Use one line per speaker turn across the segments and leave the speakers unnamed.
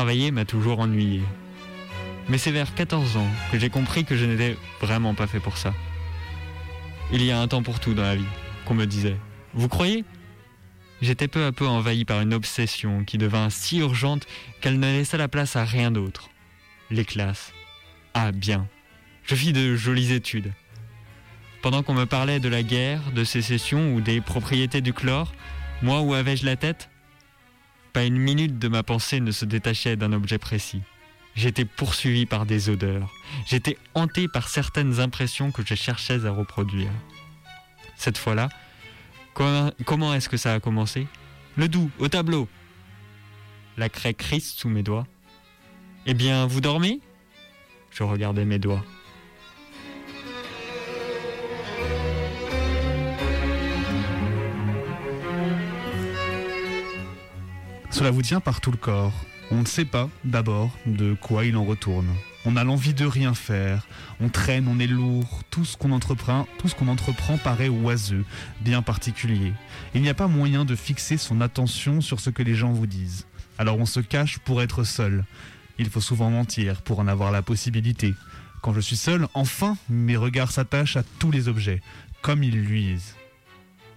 Travailler m'a toujours ennuyé. Mais c'est vers 14 ans que j'ai compris que je n'étais vraiment pas fait pour ça. Il y a un temps pour tout dans la vie, qu'on me disait. Vous croyez? J'étais peu à peu envahi par une obsession qui devint si urgente qu'elle ne laissa la place à rien d'autre. Les classes. Ah bien. Je fis de jolies études. Pendant qu'on me parlait de la guerre, de sécession ou des propriétés du chlore, moi où avais-je la tête? Pas une minute de ma pensée ne se détachait d'un objet précis. J'étais poursuivi par des odeurs. J'étais hanté par certaines impressions que je cherchais à reproduire. Cette fois-là, comment, est-ce que ça a commencé? Le doux, au tableau. La craie crisse sous mes doigts. Eh bien, vous dormez? Je regardais mes doigts.
Cela vous tient par tout le corps. On ne sait pas, d'abord, de quoi il en retourne. On a l'envie de rien faire. On traîne, on est lourd. Tout ce qu'on entreprend, tout ce qu'on entreprend paraît oiseux, bien particulier. Il n'y a pas moyen de fixer son attention sur ce que les gens vous disent. Alors on se cache pour être seul. Il faut souvent mentir pour en avoir la possibilité. Quand je suis seul, enfin, mes regards s'attachent à tous les objets, comme ils luisent.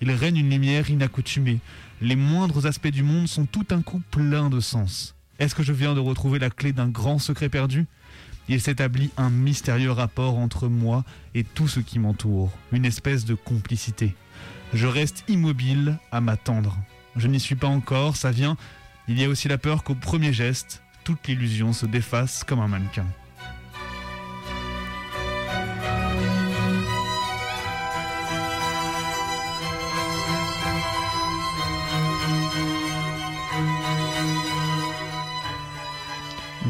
Il règne une lumière inaccoutumée. Les moindres aspects du monde sont tout un coup pleins de sens. Est-ce que je viens de retrouver la clé d'un grand secret perdu? Il s'établit un mystérieux rapport entre moi et tout ce qui m'entoure, une espèce de complicité. Je reste immobile à m'attendre. Je n'y suis pas encore, ça vient. Il y a aussi la peur qu'au premier geste, toute l'illusion se défasse comme un mannequin.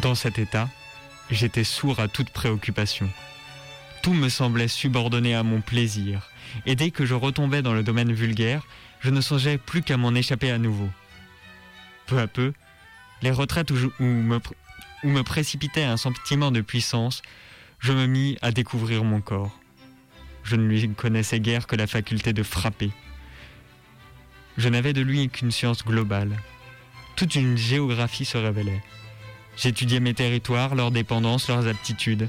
Dans cet état, j'étais sourd à toute préoccupation. Tout me semblait subordonné à mon plaisir, et dès que je retombais dans le domaine vulgaire, je ne songeais plus qu'à m'en échapper à nouveau. Peu à peu, les retraites où, me, où me précipitait un sentiment de puissance, je me mis à découvrir mon corps. Je ne lui connaissais guère que la faculté de frapper. Je n'avais de lui qu'une science globale. Toute une géographie se révélait. J'étudiais mes territoires, leurs dépendances, leurs aptitudes.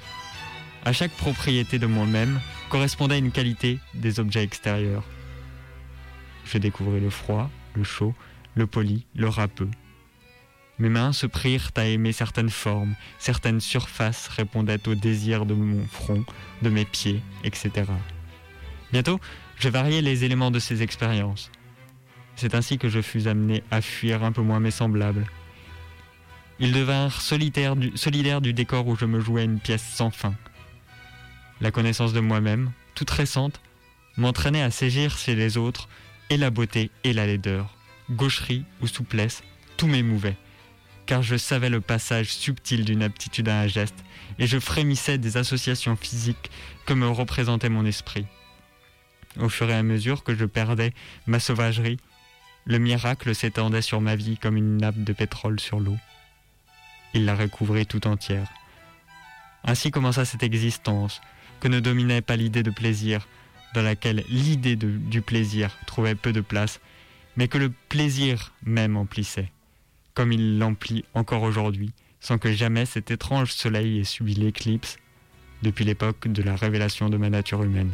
À chaque propriété de moi-même correspondait une qualité des objets extérieurs. Je découvris le froid, le chaud, le poli, le râpeux. Mes mains se prirent à aimer certaines formes, certaines surfaces répondaient au désir de mon front, de mes pieds, etc. Bientôt, je variais les éléments de ces expériences. C'est ainsi que je fus amené à fuir un peu moins mes semblables, ils devinrent solidaires du, solidaires du décor où je me jouais une pièce sans fin. La connaissance de moi-même, toute récente, m'entraînait à saisir chez les autres et la beauté et la laideur, gaucherie ou souplesse, tout m'émouvait, car je savais le passage subtil d'une aptitude à un geste, et je frémissais des associations physiques que me représentait mon esprit. Au fur et à mesure que je perdais ma sauvagerie, le miracle s'étendait sur ma vie comme une nappe de pétrole sur l'eau il la recouvrait tout entière. Ainsi commença cette existence, que ne dominait pas l'idée de plaisir, dans laquelle l'idée du plaisir trouvait peu de place, mais que le plaisir même emplissait, comme il l'emplit encore aujourd'hui, sans que jamais cet étrange soleil ait subi l'éclipse depuis l'époque de la révélation de ma nature humaine.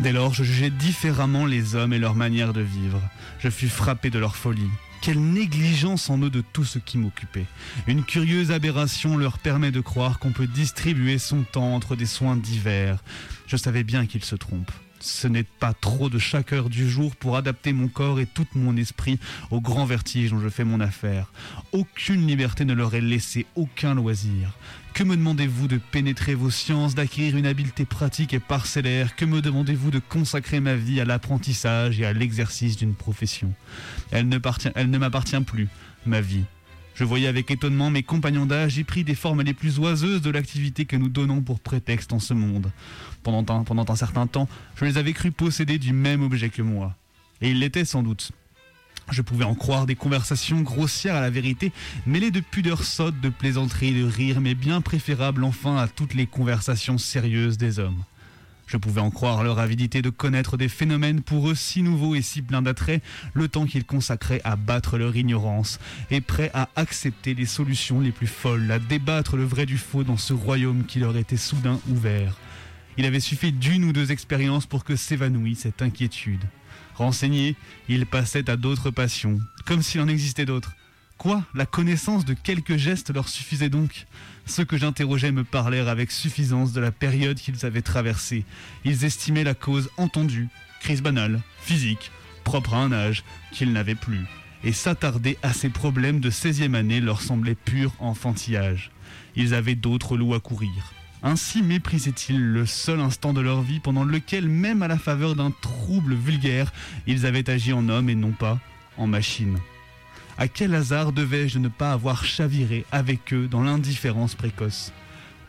Dès lors, je jugeais différemment les hommes et leur manière de vivre. Je fus frappé de leur folie. Quelle négligence en eux de tout ce qui m'occupait. Une curieuse aberration leur permet de croire qu'on peut distribuer son temps entre des soins divers. Je savais bien qu'ils se trompent. Ce n'est pas trop de chaque heure du jour pour adapter mon corps et tout mon esprit au grand vertige dont je fais mon affaire. Aucune liberté ne leur est laissée, aucun loisir. Que me demandez-vous de pénétrer vos sciences, d'acquérir une habileté pratique et parcellaire? Que me demandez-vous de consacrer ma vie à l'apprentissage et à l'exercice d'une profession? Elle ne, elle ne m'appartient plus, ma vie. Je voyais avec étonnement mes compagnons d'âge y pris des formes les plus oiseuses de l'activité que nous donnons pour prétexte en ce monde. Pendant un, certain temps, je les avais crus posséder du même objet que moi. Et ils l'étaient sans doute. Je pouvais en croire des conversations grossières à la vérité, mêlées de pudeur sotte, de plaisanteries, de rires, mais bien préférables enfin à toutes les conversations sérieuses des hommes. Je pouvais en croire leur avidité de connaître des phénomènes pour eux si nouveaux et si pleins d'attrait, le temps qu'ils consacraient à battre leur ignorance, et prêts à accepter les solutions les plus folles, à débattre le vrai du faux dans ce royaume qui leur était soudain ouvert. Il avait suffi d'une ou deux expériences pour que s'évanouisse cette inquiétude. Renseigné, il passait à d'autres passions, comme s'il en existait d'autres. Quoi La connaissance de quelques gestes leur suffisait donc? Ceux que j'interrogeais me parlèrent avec suffisance de la période qu'ils avaient traversée. Ils estimaient la cause entendue, crise banale, physique, propre à un âge qu'ils n'avaient plus. Et s'attarder à ces problèmes de 16e année leur semblait pur enfantillage. Ils avaient d'autres loups à courir. Ainsi méprisaient-ils le seul instant de leur vie pendant lequel, même à la faveur d'un trouble vulgaire, ils avaient agi en homme et non pas en machine. À quel hasard devais-je ne pas avoir chaviré avec eux dans l'indifférence précoce?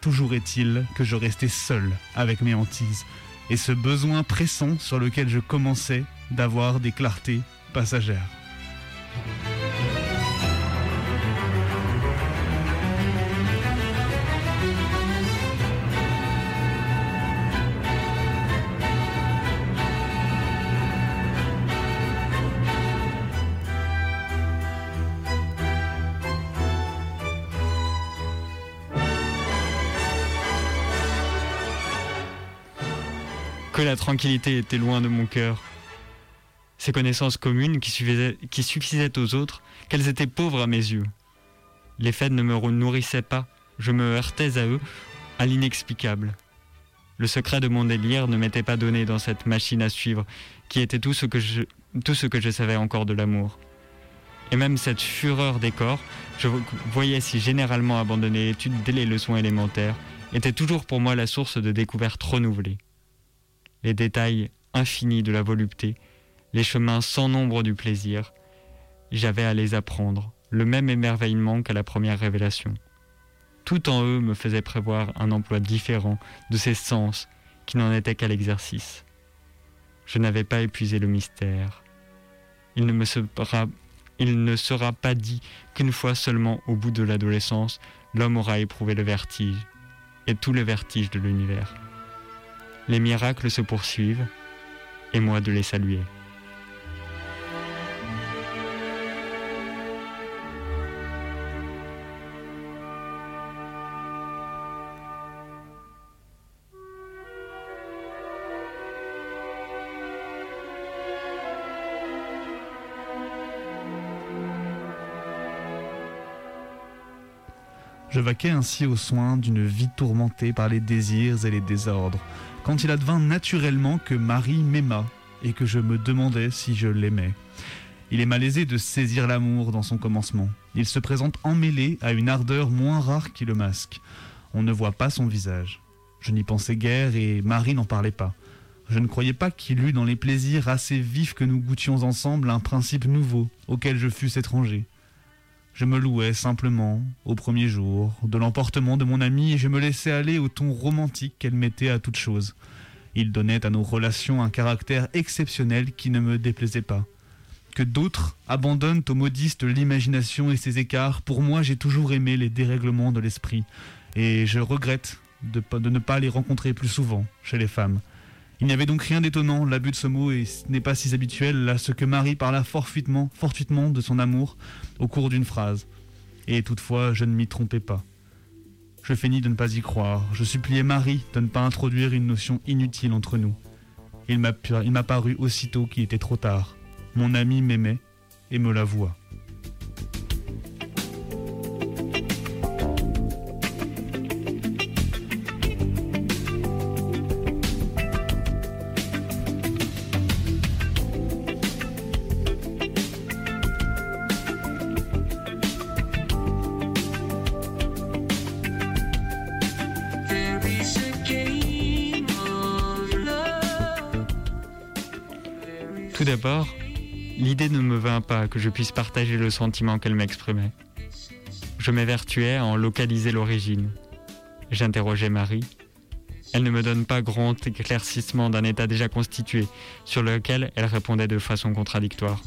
Toujours est-il que je restais seul avec mes hantises, et ce besoin pressant sur lequel je commençais d'avoir des clartés passagères.
La tranquillité était loin de mon cœur. Ces connaissances communes qui suffisaient, qui suffisaient aux autres, qu'elles étaient pauvres à mes yeux. Les faits ne me nourrissaient pas, je me heurtais à eux, à l'inexplicable. Le secret de mon délire ne m'était pas donné dans cette machine à suivre, qui était tout ce que je, tout ce que je savais encore de l'amour. Et même cette fureur des corps, je voyais si généralement abandonner l'étude dès les leçons élémentaires, était toujours pour moi la source de découvertes renouvelées les détails infinis de la volupté, les chemins sans nombre du plaisir, j'avais à les apprendre, le même émerveillement qu'à la première révélation. Tout en eux me faisait prévoir un emploi différent de ces sens qui n'en étaient qu'à l'exercice. Je n'avais pas épuisé le mystère. Il ne me sera, sera pas dit qu'une fois seulement au bout de l'adolescence, l'homme aura éprouvé le vertige, et tout le vertige de l'univers les miracles se poursuivent, et moi de les saluer.
Je vaquais ainsi aux soins d'une vie tourmentée par les désirs et les désordres, quand il advint naturellement que Marie m'aima et que je me demandais si je l'aimais. Il est malaisé de saisir l'amour dans son commencement. Il se présente emmêlé à une ardeur moins rare qui le masque. On ne voit pas son visage. Je n'y pensais guère et Marie n'en parlait pas. Je ne croyais pas qu'il eût dans les plaisirs assez vifs que nous goûtions ensemble un principe nouveau auquel je fusse étranger. Je me louais simplement, au premier jour, de l'emportement de mon amie et je me laissais aller au ton romantique qu'elle mettait à toute chose. Il donnait à nos relations un caractère exceptionnel qui ne me déplaisait pas. Que d'autres abandonnent aux modistes l'imagination et ses écarts, pour moi j'ai toujours aimé les dérèglements de l'esprit, et je regrette de, de ne pas les rencontrer plus souvent chez les femmes. Il n'y avait donc rien d'étonnant, l'abus de ce mot, n'est pas si habituel, à ce que Marie parla fortuitement, fortuitement de son amour au cours d'une phrase. Et toutefois, je ne m'y trompais pas. Je feignis de ne pas y croire. Je suppliais Marie de ne pas introduire une notion inutile entre nous. Il m'a paru aussitôt qu'il était trop tard. Mon ami m'aimait et me l'avoua.
D'abord, l'idée ne me vint pas que je puisse partager le sentiment qu'elle m'exprimait. Je m'évertuais à en localiser l'origine. J'interrogeais Marie. Elle ne me donne pas grand éclaircissement d'un état déjà constitué, sur lequel elle répondait de façon contradictoire.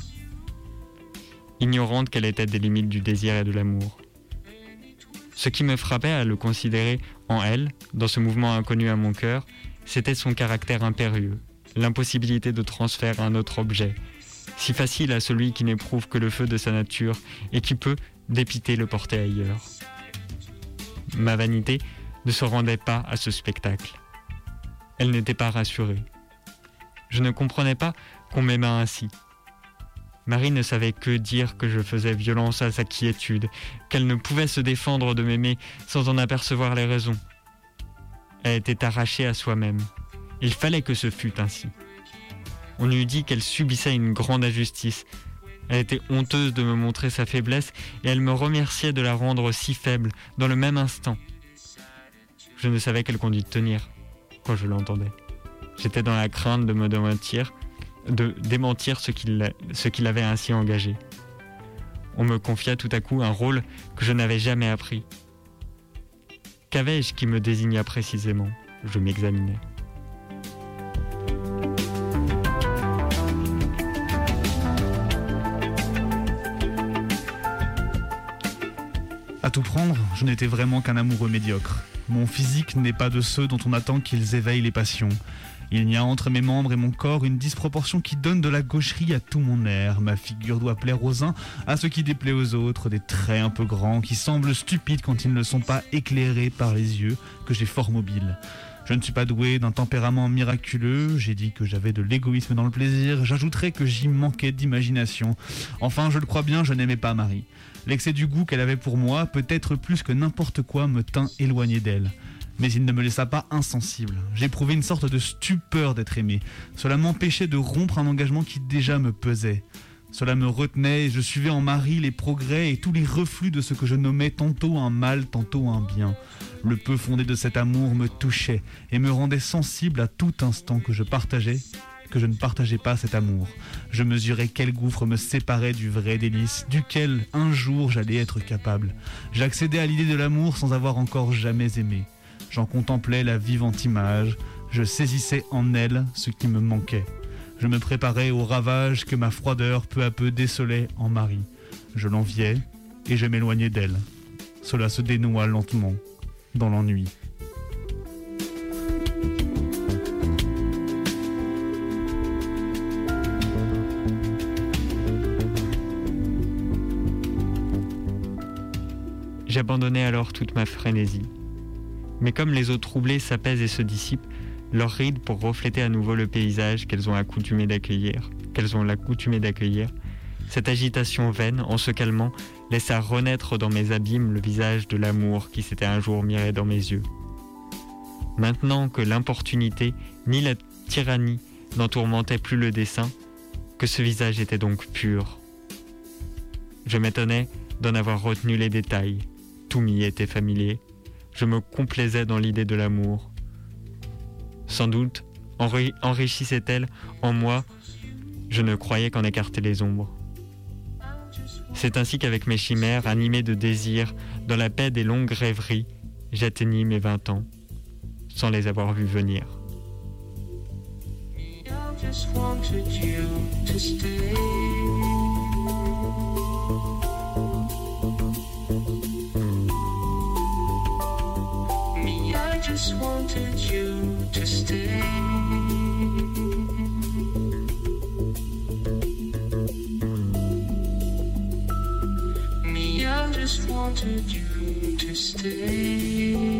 ignorante qu'elle était des limites du désir et de l'amour. Ce qui me frappait à le considérer en elle, dans ce mouvement inconnu à mon cœur, c'était son caractère impérieux, l'impossibilité de transfert un autre objet, si facile à celui qui n'éprouve que le feu de sa nature et qui peut, dépiter, le porter ailleurs. Ma vanité ne se rendait pas à ce spectacle. Elle n'était pas rassurée. Je ne comprenais pas qu'on m'aimât ainsi. Marie ne savait que dire que je faisais violence à sa quiétude, qu'elle ne pouvait se défendre de m'aimer sans en apercevoir les raisons. Elle était arrachée à soi-même. Il fallait que ce fût ainsi. On eût dit qu'elle subissait une grande injustice. Elle était honteuse de me montrer sa faiblesse et elle me remerciait de la rendre si faible dans le même instant. Je ne savais quelle conduite tenir quand je l'entendais. J'étais dans la crainte de me démentir, de démentir ce qu'il avait ainsi engagé. On me confia tout à coup un rôle que je n'avais jamais appris. Qu'avais-je qui me désigna précisément? Je m'examinais.
Tout prendre, je n'étais vraiment qu'un amoureux médiocre. Mon physique n'est pas de ceux dont on attend qu'ils éveillent les passions. Il y a entre mes membres et mon corps une disproportion qui donne de la gaucherie à tout mon air. Ma figure doit plaire aux uns, à ce qui déplaît aux autres, des traits un peu grands qui semblent stupides quand ils ne sont pas éclairés par les yeux que j'ai fort mobiles. Je ne suis pas doué d'un tempérament miraculeux, j'ai dit que j'avais de l'égoïsme dans le plaisir, j'ajouterai que j'y manquais d'imagination. Enfin, je le crois bien, je n'aimais pas Marie. L'excès du goût qu'elle avait pour moi, peut-être plus que n'importe quoi, me tint éloigné d'elle. Mais il ne me laissa pas insensible. J'éprouvais une sorte de stupeur d'être aimé. Cela m'empêchait de rompre un engagement qui déjà me pesait. Cela me retenait et je suivais en Marie les progrès et tous les reflux de ce que je nommais tantôt un mal, tantôt un bien. Le peu fondé de cet amour me touchait et me rendait sensible à tout instant que je partageais, que je ne partageais pas cet amour. Je mesurais quel gouffre me séparait du vrai délice, duquel un jour j'allais être capable. J'accédais à l'idée de l'amour sans avoir encore jamais aimé. J'en contemplais la vivante image, je saisissais en elle ce qui me manquait. Je me préparais au ravage que ma froideur peu à peu décelait en Marie. Je l'enviais et je m'éloignais d'elle. Cela se dénoua lentement dans l'ennui.
J'abandonnais alors toute ma frénésie. Mais comme les eaux troublées s'apaisent et se dissipent, leurs rides pour refléter à nouveau le paysage qu'elles ont accoutumé d'accueillir, qu'elles ont l'accoutumé d'accueillir. Cette agitation vaine, en se calmant, laissa renaître dans mes abîmes le visage de l'amour qui s'était un jour miré dans mes yeux. Maintenant que l'importunité ni la tyrannie n'entourmentaient plus le dessin, que ce visage était donc pur. Je m'étonnais d'en avoir retenu les détails. M'y était familier. Je me complaisais dans l'idée de l'amour. Sans doute enrichissait-elle en moi, je ne croyais qu'en écarter les ombres. C'est ainsi qu'avec mes chimères, animées de désir, dans la paix des longues rêveries, j'atteignis mes vingt ans, sans les avoir vus venir. Just wanted you to stay. Me, I just wanted you to stay.